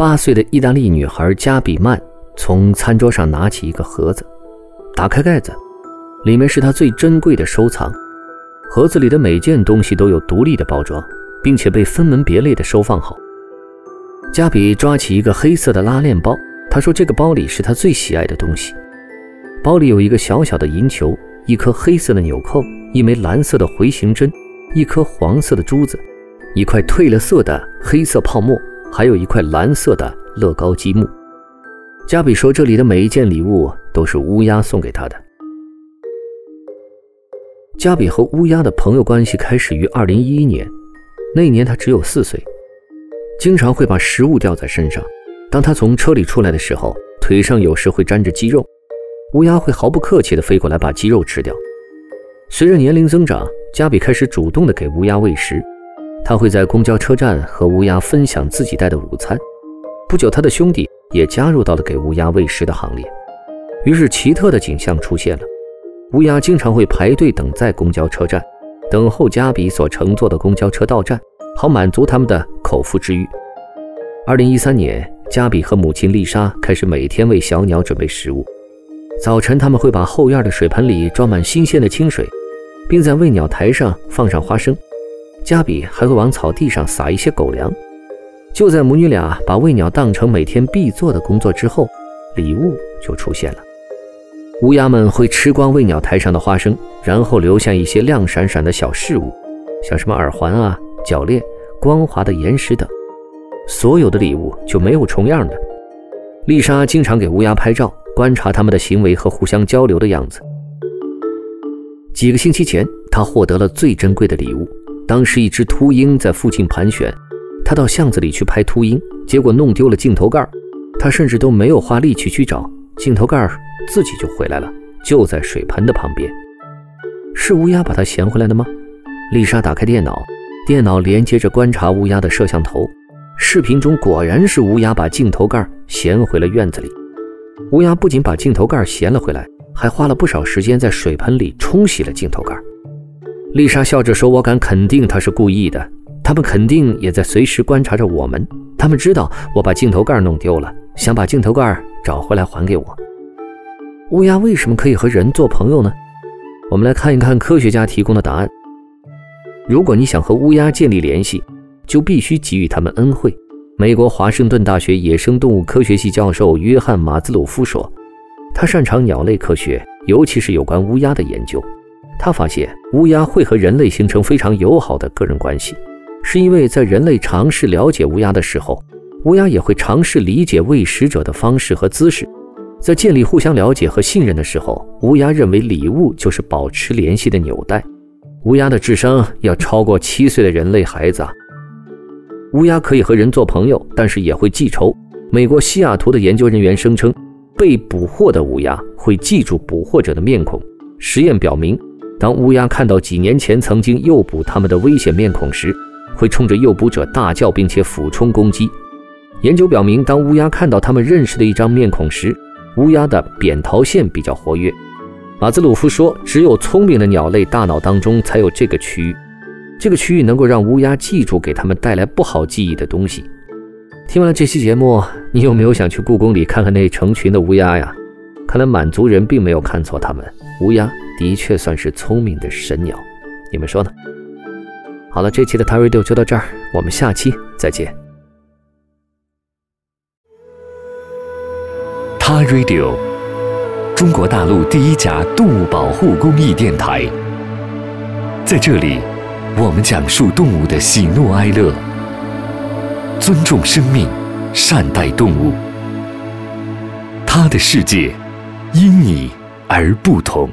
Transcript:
八岁的意大利女孩加比曼从餐桌上拿起一个盒子，打开盖子，里面是她最珍贵的收藏。盒子里的每件东西都有独立的包装，并且被分门别类的收放好。加比抓起一个黑色的拉链包，他说：“这个包里是他最喜爱的东西。包里有一个小小的银球，一颗黑色的纽扣，一枚蓝色的回形针，一颗黄色的珠子，一块褪了色的黑色泡沫。”还有一块蓝色的乐高积木。加比说：“这里的每一件礼物都是乌鸦送给他的。”加比和乌鸦的朋友关系开始于2011年，那年他只有四岁，经常会把食物掉在身上。当他从车里出来的时候，腿上有时会沾着鸡肉，乌鸦会毫不客气地飞过来把鸡肉吃掉。随着年龄增长，加比开始主动地给乌鸦喂食。他会在公交车站和乌鸦分享自己带的午餐。不久，他的兄弟也加入到了给乌鸦喂食的行列。于是，奇特的景象出现了：乌鸦经常会排队等在公交车站，等候加比所乘坐的公交车到站，好满足他们的口腹之欲。二零一三年，加比和母亲丽莎开始每天为小鸟准备食物。早晨，他们会把后院的水盆里装满新鲜的清水，并在喂鸟台上放上花生。加比还会往草地上撒一些狗粮。就在母女俩把喂鸟当成每天必做的工作之后，礼物就出现了。乌鸦们会吃光喂鸟台上的花生，然后留下一些亮闪闪的小饰物，像什么耳环啊、脚链、光滑的岩石等。所有的礼物就没有重样的。丽莎经常给乌鸦拍照，观察它们的行为和互相交流的样子。几个星期前，她获得了最珍贵的礼物。当时一只秃鹰在附近盘旋，他到巷子里去拍秃鹰，结果弄丢了镜头盖他甚至都没有花力气去找镜头盖自己就回来了，就在水盆的旁边。是乌鸦把它衔回来的吗？丽莎打开电脑，电脑连接着观察乌鸦的摄像头，视频中果然是乌鸦把镜头盖衔回了院子里。乌鸦不仅把镜头盖衔了回来，还花了不少时间在水盆里冲洗了镜头盖。丽莎笑着说：“我敢肯定他是故意的，他们肯定也在随时观察着我们。他们知道我把镜头盖弄丢了，想把镜头盖找回来还给我。”乌鸦为什么可以和人做朋友呢？我们来看一看科学家提供的答案。如果你想和乌鸦建立联系，就必须给予他们恩惠。美国华盛顿大学野生动物科学系教授约翰·马兹鲁夫说：“他擅长鸟类科学，尤其是有关乌鸦的研究。”他发现乌鸦会和人类形成非常友好的个人关系，是因为在人类尝试了解乌鸦的时候，乌鸦也会尝试理解喂食者的方式和姿势。在建立互相了解和信任的时候，乌鸦认为礼物就是保持联系的纽带。乌鸦的智商要超过七岁的人类孩子啊！乌鸦可以和人做朋友，但是也会记仇。美国西雅图的研究人员声称，被捕获的乌鸦会记住捕获者的面孔。实验表明。当乌鸦看到几年前曾经诱捕它们的危险面孔时，会冲着诱捕者大叫，并且俯冲攻击。研究表明，当乌鸦看到他们认识的一张面孔时，乌鸦的扁桃腺比较活跃。马兹鲁夫说：“只有聪明的鸟类大脑当中才有这个区域，这个区域能够让乌鸦记住给他们带来不好记忆的东西。”听完了这期节目，你有没有想去故宫里看看那成群的乌鸦呀？看来满族人并没有看错他们，乌鸦。的确算是聪明的神鸟，你们说呢？好了，这期的 t a Radio 就到这儿，我们下期再见。t a Radio，中国大陆第一家动物保护公益电台，在这里，我们讲述动物的喜怒哀乐，尊重生命，善待动物，它的世界因你而不同。